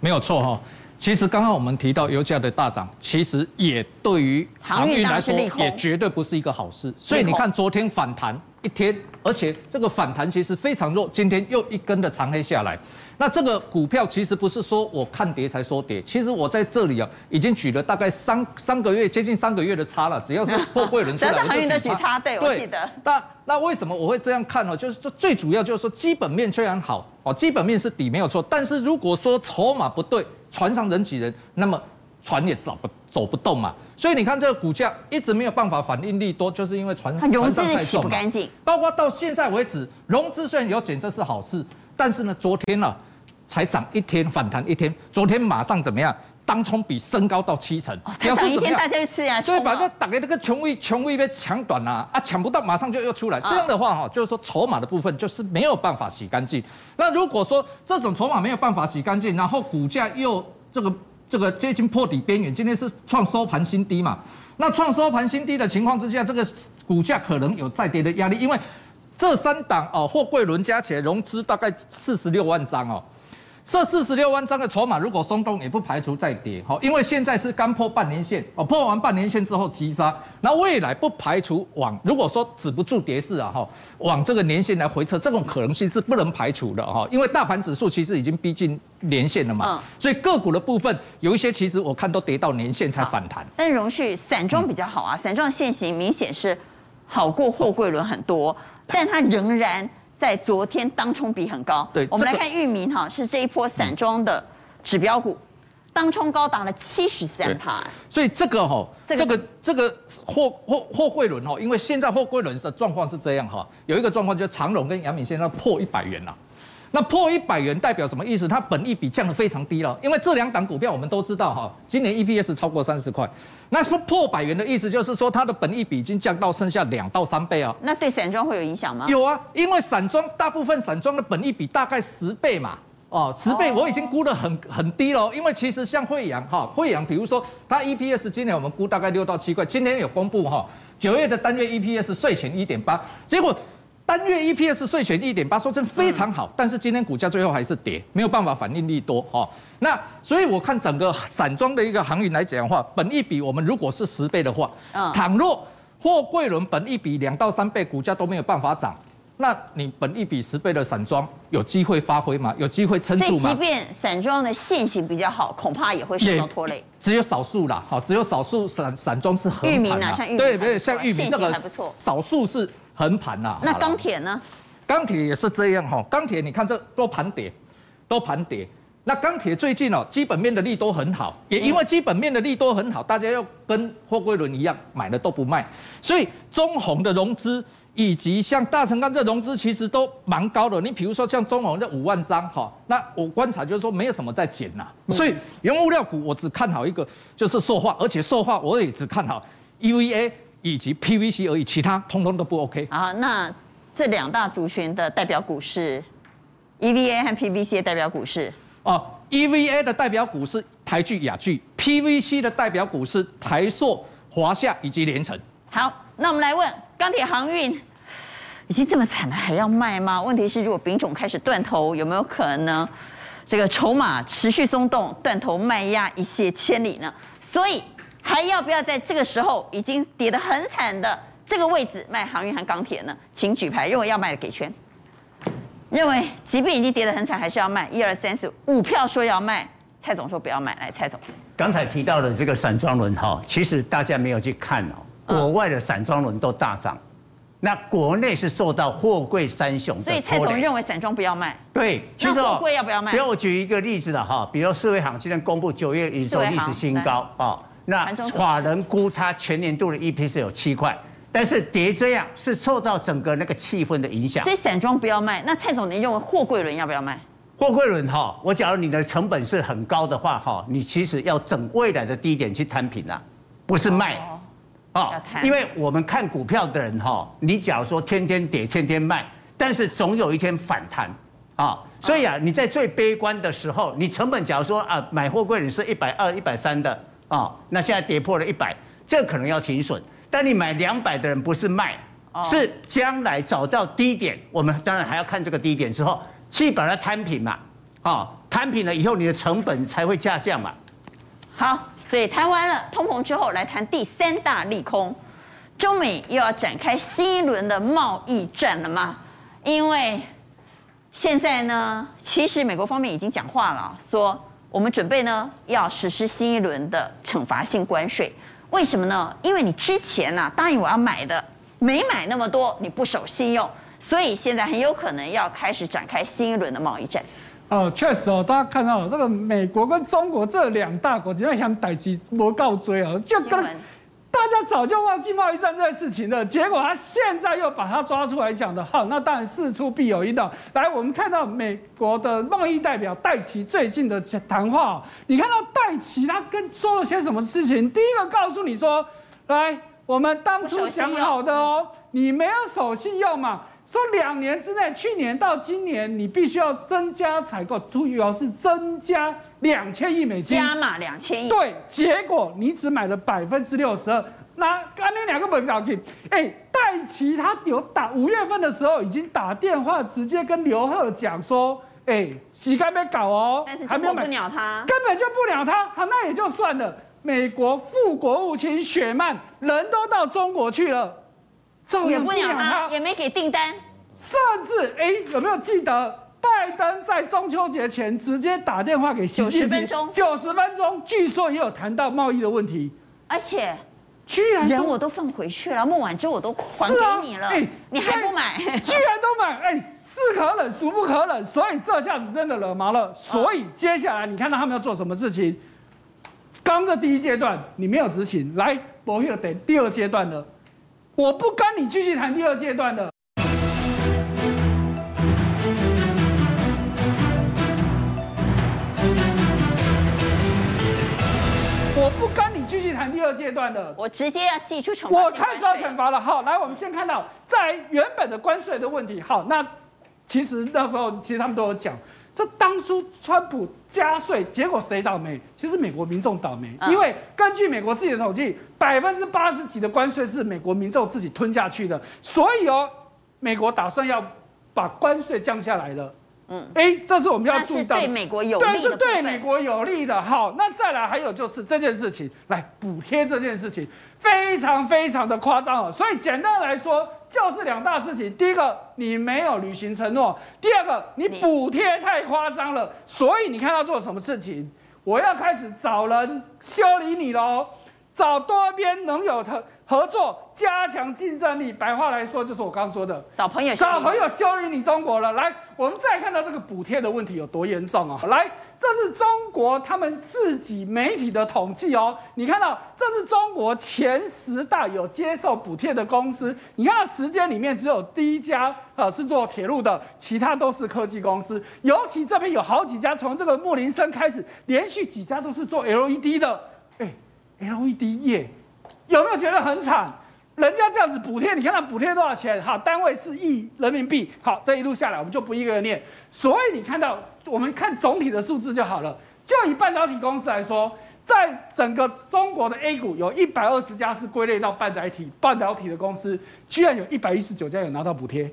没有错哈。其实刚刚我们提到油价的大涨，其实也对于航运来说也绝对不是一个好事。所以你看昨天反弹一天，而且这个反弹其实非常弱，今天又一根的长黑下来。那这个股票其实不是说我看跌才说跌，其实我在这里啊已经举了大概三三个月，接近三个月的差了。只要是破贵人 出来，只要是航运的举差，对，我记得。那那为什么我会这样看呢？就是说最主要就是说基本面虽然好哦，基本面是底没有错，但是如果说筹码不对。船上人挤人，那么船也走不走不动嘛。所以你看这个股价一直没有办法反应力多，就是因为船上融资洗不干净。包括到现在为止，融资虽然有减，这是好事，但是呢，昨天呢、啊、才涨一天反弹一天，昨天马上怎么样？当冲比升高到七成，才涨一天大家就吃呀。所以把这打给那个穷位穷位被抢短了啊，抢不到马上就又出来。这样的话哈，就是说筹码的部分就是没有办法洗干净。那如果说这种筹码没有办法洗干净，然后股价又这个这个接近破底边缘，今天是创收盘新低嘛？那创收盘新低的情况之下，这个股价可能有再跌的压力，因为这三档哦，货柜轮加起来融资大概四十六万张哦。这四十六万张的筹码如果松动，也不排除再跌，好，因为现在是刚破半年线，哦，破完半年线之后急杀，那未来不排除往，如果说止不住跌势啊，哈，往这个年线来回撤，这种可能性是不能排除的，哈，因为大盘指数其实已经逼近年线了嘛，所以个股的部分有一些其实我看都跌到年线才反弹。但容旭散装比较好啊，散装线型明显是好过货柜轮很多，但它仍然。在昨天当冲比很高，对，我们来看域名哈，是这一波散装的指标股，当冲高达了七十三趴。所以这个哈，这个这个这个货货货柜轮哈，因为现在货柜轮的状况是这样哈，有一个状况就是长荣跟阳明现在破一百元了。那破一百元代表什么意思？它本益比降得非常低了，因为这两档股票我们都知道哈，今年 EPS 超过三十块，那破破百元的意思就是说它的本益比已经降到剩下两到三倍啊。那对散装会有影响吗？有啊，因为散装大部分散装的本益比大概十倍嘛，哦，十倍我已经估得很很低了，因为其实像惠阳哈，惠阳比如说它 EPS 今年我们估大概六到七块，今天有公布哈，九月的单月 EPS 税前一点八，结果。单月 EPS 税前一点八，说真非常好，但是今天股价最后还是跌，没有办法反应力多哈。那所以我看整个散装的一个航运来讲的话，本一比我们如果是十倍的话，倘若货柜轮本一比两到三倍，股价都没有办法涨，那你本一比十倍的散装有机会发挥吗？有机会撑住吗？即便散装的线型比较好，恐怕也会受到拖累。只有少数啦，好，只有少数散散装是横盘。裕民啊，像玉米对对，像裕民这个少数是。横盘呐，那钢铁呢？钢铁也是这样哈，钢铁你看这都盘跌，都盘跌。那钢铁最近哦，基本面的利都很好，也因为基本面的利都很好，大家要跟货柜轮一样买了都不卖，所以中鸿的融资以及像大成钢这融资其实都蛮高的。你比如说像中鸿这五万张哈，那我观察就是说没有什么在减呐。所以原物料股我只看好一个，就是塑化，而且塑化我也只看好 EVA。以及 PVC 而已，其他通通都不 OK。啊，那这两大族群的代表股是 EVA 和 PVC 的代表股是哦，EVA 的代表股是台剧、雅聚，PVC 的代表股是台塑、华夏以及联成。好，那我们来问钢铁航运已经这么惨了，还要卖吗？问题是，如果丙种开始断头，有没有可能这个筹码持续松动，断头卖压一泻千里呢？所以。还要不要在这个时候已经跌得很惨的这个位置卖航运和钢铁呢？请举牌，认为要卖的给圈。认为即便已经跌得很惨，还是要卖。一二三四五票说要卖，蔡总说不要卖。来，蔡总，刚才提到的这个散装轮哈，其实大家没有去看哦，国外的散装轮都大涨，那国内是受到货柜三雄。所以蔡总认为散装不要卖。对，其实货柜要不要卖？给我举一个例子的哈，比如四维行今天公布九月营收历史新高啊。那法人估它全年度的 EP 是有七块，但是跌这样是受到整个那个气氛的影响。所以散装不要卖。那蔡总，您认为货柜轮要不要卖？货柜轮哈，我假如你的成本是很高的话哈，你其实要整未来的低点去摊平啊，不是卖。哦，因为我们看股票的人哈，你假如说天天跌天天卖，但是总有一天反弹啊。所以啊，你在最悲观的时候，你成本假如说啊买货柜轮是一百二、一百三的。啊、哦，那现在跌破了一百，这可能要停损。但你买两百的人不是卖，哦、是将来找到低点，我们当然还要看这个低点之后，去把它摊平嘛。啊、哦，摊平了以后，你的成本才会下降嘛。好，所以谈完了通膨之后，来谈第三大利空，中美又要展开新一轮的贸易战了吗？因为现在呢，其实美国方面已经讲话了，说。我们准备呢要实施新一轮的惩罚性关税，为什么呢？因为你之前呢、啊、答应我要买的没买那么多，你不守信用，所以现在很有可能要开始展开新一轮的贸易战。哦，确实哦，大家看到这个美国跟中国这两大国，只要想逮鸡不告追哦，就跟。大家早就忘记贸易战这件事情了，结果他现在又把它抓出来讲的，好，那当然事出必有因的。来，我们看到美国的贸易代表戴奇最近的谈话，你看到戴奇他跟说了些什么事情？第一个告诉你说，来，我们当初讲好的哦，你没有守信用嘛。说两年之内，去年到今年，你必须要增加采购，主要是增加两千亿美金，加码两千亿。对，结果你只买了百分之六十二。那刚那两个本表情，哎，戴奇他有打五月份的时候已经打电话直接跟刘鹤讲说，哎，洗干没搞哦，但是还没有不鸟他，根本就不鸟他。好，那也就算了。美国副国务卿雪曼人都到中国去了。也不鸟他，也没给订单，甚至哎，有没有记得拜登在中秋节前直接打电话给习近平？九十分钟，九十分钟，据说也有谈到贸易的问题，而且居然人我都放回去了，孟晚舟我都还给你了，哎，你还不买？居然都买，哎，是可忍，孰不可忍，所以这下子真的惹毛了。所以接下来你看到他们要做什么事情？刚这第一阶段你没有执行，来，我又等第二阶段了，我不跟你继续谈第二阶段了。我不跟你继续谈第二阶段的，我直接要祭出惩罚。我开始要惩罚了。好，来，我们先看到在原本的关税的问题。好，那其实那时候其实他们都有讲，这当初川普加税，结果谁倒霉？其实美国民众倒霉，因为根据美国自己的统计，百分之八十几的关税是美国民众自己吞下去的。所以哦，美国打算要把关税降下来了。嗯，哎，这是我们要注意到，对美国有利的，对，是对美国有利的。好，那再来还有就是这件事情，来补贴这件事情非常非常的夸张哦。所以简单来说，就是两大事情：第一个，你没有履行承诺；第二个，你补贴太夸张了。所以你看他做什么事情？我要开始找人修理你喽。找多边能有合合作，加强竞争力。白话来说，就是我刚刚说的，找朋友，找朋友修理你中国了。来，我们再看到这个补贴的问题有多严重啊！来，这是中国他们自己媒体的统计哦。你看到，这是中国前十大有接受补贴的公司。你看到时间里面只有第一家啊是做铁路的，其他都是科技公司。尤其这边有好几家，从这个莫林森开始，连续几家都是做 LED 的。哎。LED 业有没有觉得很惨？人家这样子补贴，你看他补贴多少钱？好，单位是亿人民币。好，这一路下来，我们就不一个个念。所以你看到，我们看总体的数字就好了。就以半导体公司来说，在整个中国的 A 股，有一百二十家是归类到半导体半导体的公司，居然有一百一十九家有拿到补贴。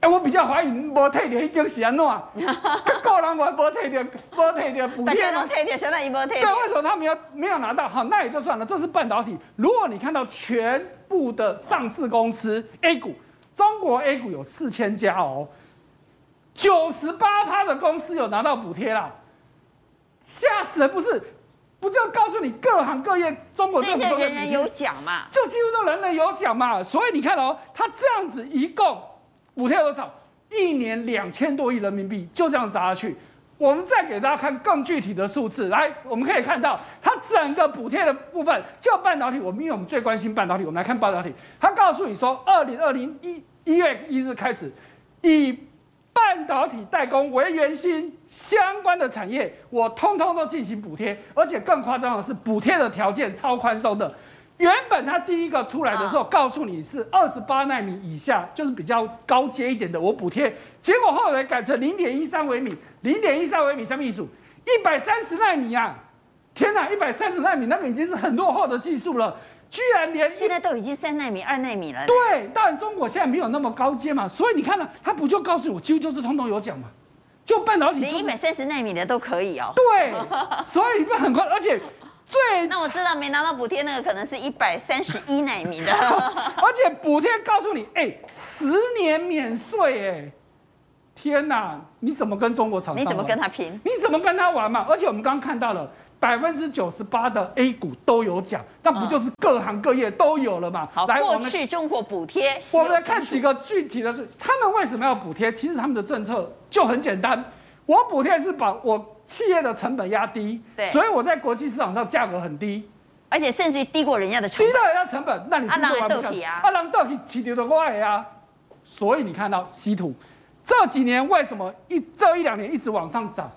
哎，我比较怀疑没退掉已经是安怎？个人我没退掉，没退掉补贴。大家都退掉，现在也没退掉。对，为什么他们要没有拿到？好，那也就算了。这是半导体。如果你看到全部的上市公司 A 股，中国 A 股有四千家哦，九十八趴的公司有拿到补贴啦，吓死人！不是，不就告诉你各行各业中国这些人人有奖嘛？就几乎都人人有奖嘛。所以你看哦，他这样子一共。补贴多少？一年两千多亿人民币，就这样砸下去。我们再给大家看更具体的数字，来，我们可以看到它整个补贴的部分，就半导体，我们因为我们最关心半导体，我们来看半导体。它告诉你说，二零二零一一月一日开始，以半导体代工为圆心相关的产业，我通通都进行补贴，而且更夸张的是，补贴的条件超宽松的。原本它第一个出来的时候，告诉你是二十八纳米以下，就是比较高阶一点的，我补贴。结果后来改成零点一三微米，零点一三微米什么意思？一百三十纳米啊！天哪，一百三十纳米那个已经是很落后的技术了，居然连现在都已经三纳米、二纳米了。对，当然中国现在没有那么高阶嘛，所以你看呢，他不就告诉我，几乎就是通通有奖嘛，就半导体连一百三十纳米的都可以哦。对，所以你不很快，而且。最那我知道没拿到补贴那个可能是一百三十一奈米的，而且补贴告诉你，哎、欸，十年免税，哎，天哪，你怎么跟中国厂商？你怎么跟他拼？你怎么跟他玩嘛？而且我们刚刚看到了百分之九十八的 A 股都有奖，那不就是各行各业都有了嘛？好，来，过去中国补贴，我们来看几个具体的是，他们为什么要补贴？其实他们的政策就很简单，我补贴是把我。企业的成本压低，对，所以我在国际市场上价格很低，而且甚至于低过人家的成本，低到人家成本，那你是不是玩不起啊？阿郎到底起牛的快啊！所以你看到稀土这几年为什么一这一两年一直往上涨？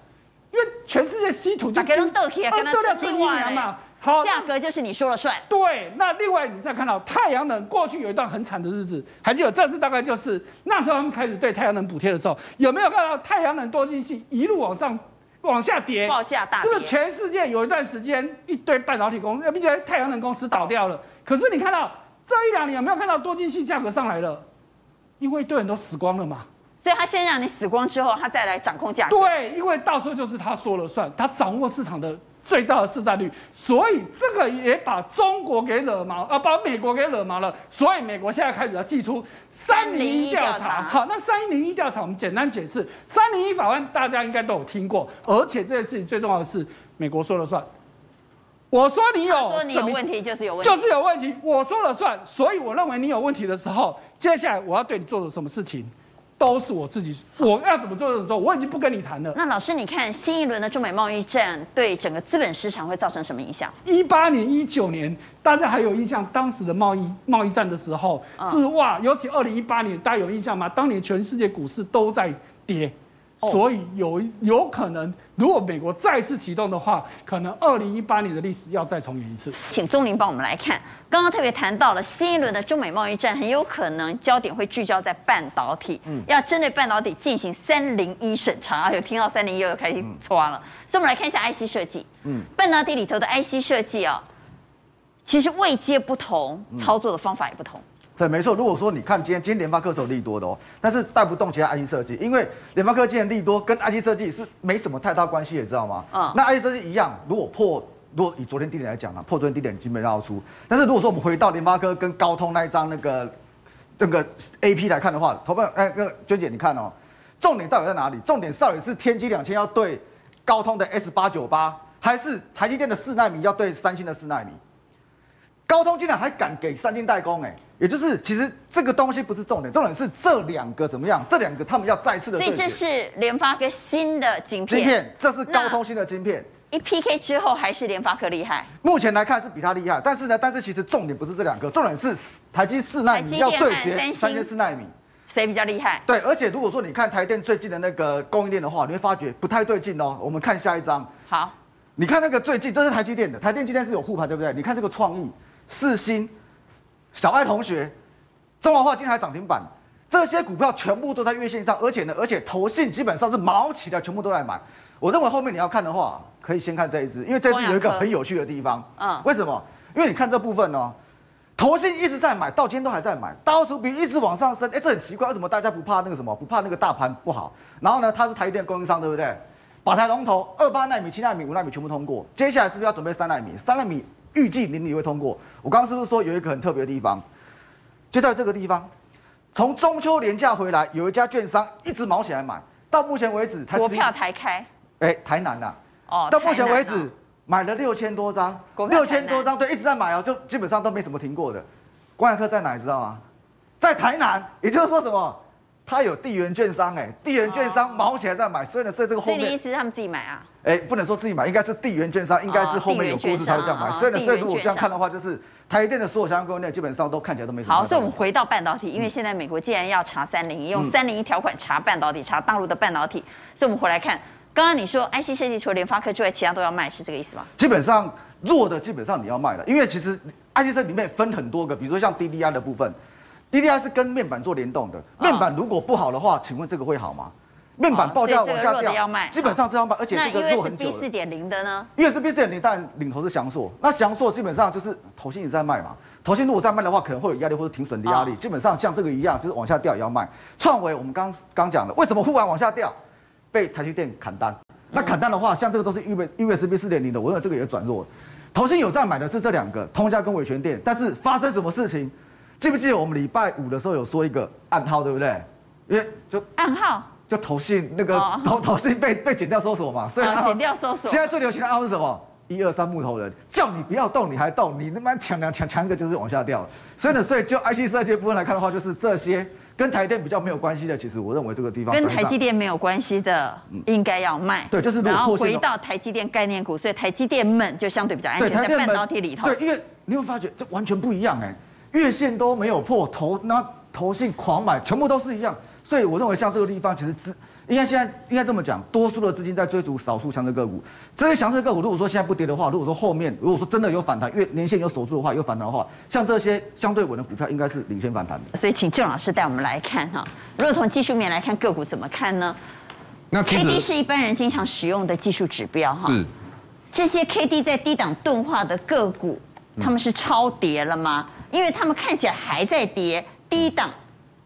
因为全世界稀土就跟豆皮啊，跟它是另外嘛。好，价格就是你说了算。对，那另外你再看到太阳能，过去有一段很惨的日子，还记得这次大概就是那时候他们开始对太阳能补贴的时候，有没有看到太阳能多晶系一路往上？往下跌，报价大跌，是不是全世界有一段时间一堆半导体公司，并且太阳能公司倒掉了？可是你看到这一两年有没有看到多晶系价格上来了？因为一堆人都死光了嘛。所以他先让你死光之后，他再来掌控价格。对，因为到时候就是他说了算，他掌握市场的。最大的市占率，所以这个也把中国给惹毛，啊，把美国给惹毛了。所以美国现在开始要祭出三零一调查。好，那三零一调查，我们简单解释，三零一法案大家应该都有听过，而且这件事情最重要的是，美国说了算。我说你有，说你有问题就是有问题，就是有问题，我说了算。所以我认为你有问题的时候，接下来我要对你做的什么事情？都是我自己，我要怎么做怎么做，我已经不跟你谈了。那老师，你看新一轮的中美贸易战对整个资本市场会造成什么影响？一八年、一九年，大家还有印象？当时的贸易贸易战的时候，是哇，尤其二零一八年，大家有印象吗？当年全世界股市都在跌。所以有有可能，如果美国再次启动的话，可能二零一八年的历史要再重演一次。请宗林帮我们来看，刚刚特别谈到了新一轮的中美贸易战，很有可能焦点会聚焦在半导体，嗯，要针对半导体进行三零一审查。有听到三零一又开始抓了，所以我们来看一下 IC 设计，嗯，半导体里头的 IC 设计啊，其实位阶不同，操作的方法也不同。对，没错。如果说你看今天，今天联发科是有利多的哦，但是带不动其他 IC 设计，因为联发科今天利多跟 IC 设计是没什么太大关系，也知道吗？嗯。那 IC 设计一样，如果破，如果以昨天低点来讲啊，破昨天低点基本上要出。但是如果说我们回到联发科跟高通那一张那个这个 AP 来看的话，投票哎，那个娟姐你看哦，重点到底在哪里？重点到底是天玑两千要对高通的 S 八九八，还是台积电的四纳米要对三星的四纳米？高通竟然还敢给三星代工，哎，也就是其实这个东西不是重点，重点是这两个怎么样？这两个他们要再次的。所以这是联发科新的晶片。晶片，这是高通新的晶片。一 PK 之后还是联发科厉害？目前来看是比它厉害，但是呢，但是其实重点不是这两个，重点是台积四纳米要对决三星四纳米，谁比较厉害？对，而且如果说你看台电最近的那个供应链的话，你会发觉不太对劲哦。我们看下一张。好，你看那个最近，这是台积电的，台电今天是有护盘，对不对？你看这个创意。四星、小爱同学、中华化今天还涨停板，这些股票全部都在月线上，而且呢，而且投信基本上是毛起来，全部都在买。我认为后面你要看的话，可以先看这一支，因为这支有一个很有趣的地方。嗯，为什么？因为你看这部分呢，投信一直在买，到今天都还在买，大户比一直往上升。哎，这很奇怪，为什么大家不怕那个什么？不怕那个大盘不好？然后呢，它是台积电供应商，对不对？把台龙头二八纳米、七纳米、五纳米全部通过，接下来是不是要准备三纳米？三纳米。预计年底会通过。我刚刚是不是说有一个很特别的地方？就在这个地方，从中秋连假回来，有一家券商一直毛起来买，到目前为止，国票台开，哎，台南呐，哦，到目前为止买了六千多张，六千多张，对，一直在买哦，就基本上都没什么停过的。光亚科在哪你知道吗？在台南，也就是说什么？他有地缘券商，哎，地缘券商毛起来在买，所以呢，所以这个后面，所以你意思是他们自己买啊？哎，不能说自己买，应该是地缘券商，应该是后面有故事才会这样买。所以呢，所以如果这样看的话，就是台积电的所有相关供应链基本上都看起来都没什么。好，所以我们回到半导体，因为现在美国既然要查三零一，用三零一条款查半导体，查大陆的半导体，所以我们回来看，刚刚你说 IC 设计除了联发科之外，其他都要卖，是这个意思吗？基本上弱的基本上你要卖了，因为其实 IC 设计里面分很多个，比如说像 DDI 的部分，DDI 是跟面板做联动的，面板如果不好的话，请问这个会好吗？面板报价往下掉，基本上是要卖，而且这个做很久了。USB 四点零的呢？USB 四点零当然领头是翔硕，那翔硕基本上就是投信也在卖嘛。投信如果在卖的话，可能会有压力或者停损的压力。基本上像这个一样，就是往下掉也要卖。创维我们刚刚讲了，为什么忽然往下掉？被台积电砍单。那砍单的话，像这个都是 USB 四点零的，我认为这个也转弱。投信有在买的是这两个，通家跟伟诠电。但是发生什么事情？记不记得我们礼拜五的时候有说一个暗号，对不对？因为就暗号。就投信那个投投信被被剪掉搜索嘛，所以剪掉搜索。现在最流行的暗号是什么？一二三木头人，叫你不要动你还动，你他妈抢两抢抢一个就是往下掉。所以呢，所以就 IC 设计部分来看的话，就是这些跟台电比较没有关系的，其实我认为这个地方跟台积电没有关系的，应该要卖。对，就是然后回到台积电概念股，所以台积电们就相对比较安全在半导体里头。对，因为你会发觉这完全不一样哎，月线都没有破，投那投信狂买，全部都是一样。所以我认为像这个地方其实资。应该现在应该这么讲，多数的资金在追逐少数强势个股。这些强势个股，如果说现在不跌的话，如果说后面如果说真的有反弹，月年线有守住的话，有反弹的话，像这些相对稳的股票，应该是领先反弹的。所以，请郑老师带我们来看哈。如果从技术面来看个股怎么看呢？那 K D 是一般人经常使用的技术指标哈。是。这些 K D 在低档钝化的个股，他们是超跌了吗？因为他们看起来还在跌，低档。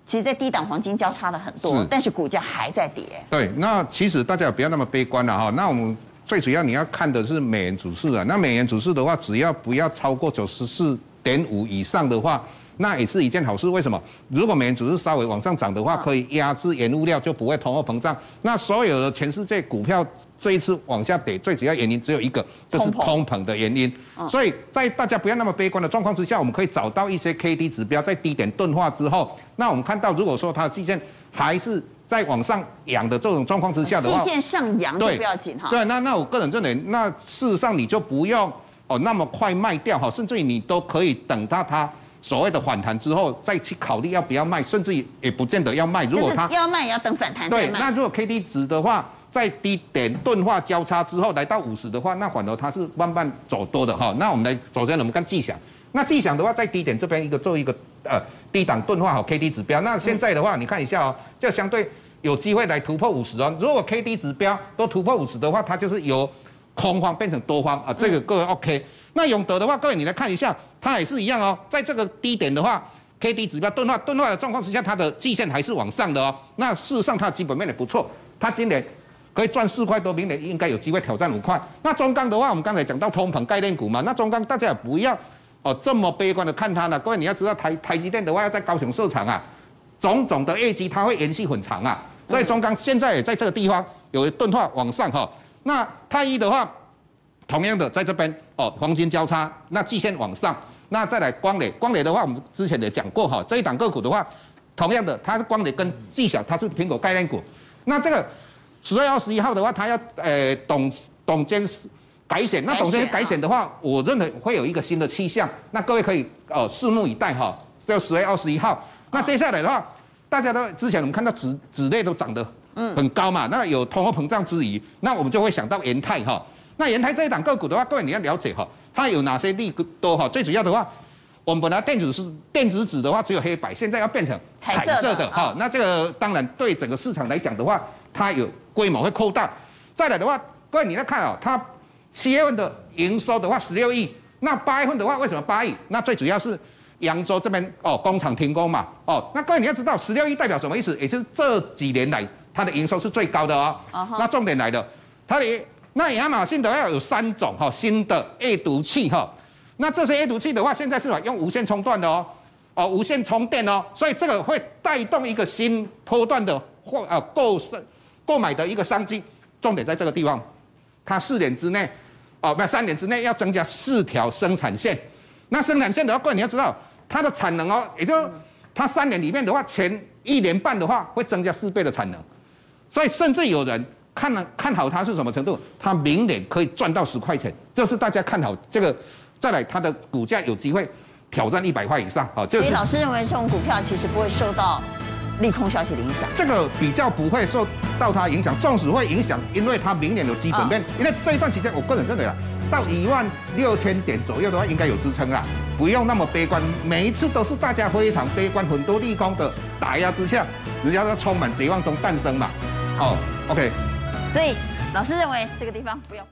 其实，在低档黄金交叉了很多，是但是股价还在跌。对，那其实大家也不要那么悲观了哈。那我们最主要你要看的是美元指数啊。那美元指数的话，只要不要超过九十四点五以上的话，那也是一件好事。为什么？如果美元指数稍微往上涨的话，可以压制原物料，就不会通货膨胀。那所有的全世界股票。这一次往下跌，最主要原因只有一个，就是通膨的原因。所以在大家不要那么悲观的状况之下，我们可以找到一些 K D 指标在低点钝化之后，那我们看到如果说它的季线还是在往上扬的这种状况之下的话，季线上扬就不要紧哈。对，那那我个人认为，那事实上你就不用哦那么快卖掉哈，甚至于你都可以等到它所谓的反弹之后再去考虑要不要卖，甚至于也不见得要卖。如果它要卖也要等反弹。对，那如果 K D 值的话，在低点钝化交叉之后来到五十的话，那反而它是慢慢走多的哈。那我们来，首先我们看迹象。那迹象的话，在低点这边一个做一个呃低档钝化好 K D 指标。那现在的话，你看一下哦，就相对有机会来突破五十哦。如果 K D 指标都突破五十的话，它就是由空方变成多方啊。这个各位 OK。那永德的话，各位你来看一下，它也是一样哦。在这个低点的话，K D 指标钝化钝化的状况之下，它的季线还是往上的哦。那事实上它基本面也不错，它今年可以赚四块多，明年应该有机会挑战五块。那中钢的话，我们刚才讲到通膨概念股嘛，那中钢大家也不要。哦，这么悲观的看它呢？各位你要知道台台积电的话要在高雄设厂啊，种种的业绩它会延续很长啊，所以中钢现在也在这个地方有钝化往上哈。那太一的话，同样的在这边哦，黄金交叉，那季线往上，那再来光磊，光磊的话我们之前也讲过哈，这一档个股的话，同样的它是光磊跟技小，它是苹果概念股，那这个十月二十一号的话，他要呃董董监事。改选，那董事改选的话，我认为会有一个新的气象，那各位可以呃拭目以待哈。就十月二十一号，那接下来的话，大家都之前我们看到纸纸类都涨得嗯很高嘛，那有通货膨胀之疑，那我们就会想到元泰哈。那元泰这一档个股的话，各位你要了解哈，它有哪些利多哈？最主要的话，我们本来电子是电子纸的话只有黑白，现在要变成彩色的哈。那这个当然对整个市场来讲的话，它有规模会扩大。再来的话，各位你来看啊，它。七月份的营收的话十六亿，那八月份的话为什么八亿？那最主要是扬州这边哦工厂停工嘛哦，那各位你要知道十六亿代表什么意思？也是这几年来它的营收是最高的哦。Uh huh. 那重点来了，它的那亚马逊的话有三种哈新的阅读器哈，那这些阅读器的话现在是用无线充断的哦。哦无线充电哦，所以这个会带动一个新波段的或呃购生购买的一个商机，重点在这个地方，它四年之内。哦，不三年之内要增加四条生产线，那生产线的话，各位你要知道它的产能哦，也就它三年里面的话，前一年半的话会增加四倍的产能，所以甚至有人看了看好它是什么程度，它明年可以赚到十块钱，这是大家看好这个，再来它的股价有机会挑战一百块以上，好，就是。所以老师认为这种股票其实不会受到。利空消息的影响，这个比较不会受到它影响，纵使会影响，因为它明年有基本面。哦、因为这一段期间，我个人认为啊，到一万六千点左右的话，应该有支撑啦，不用那么悲观。每一次都是大家非常悲观，很多利空的打压之下，人家都充满绝望中诞生嘛。好、哦，OK。所以老师认为这个地方不要。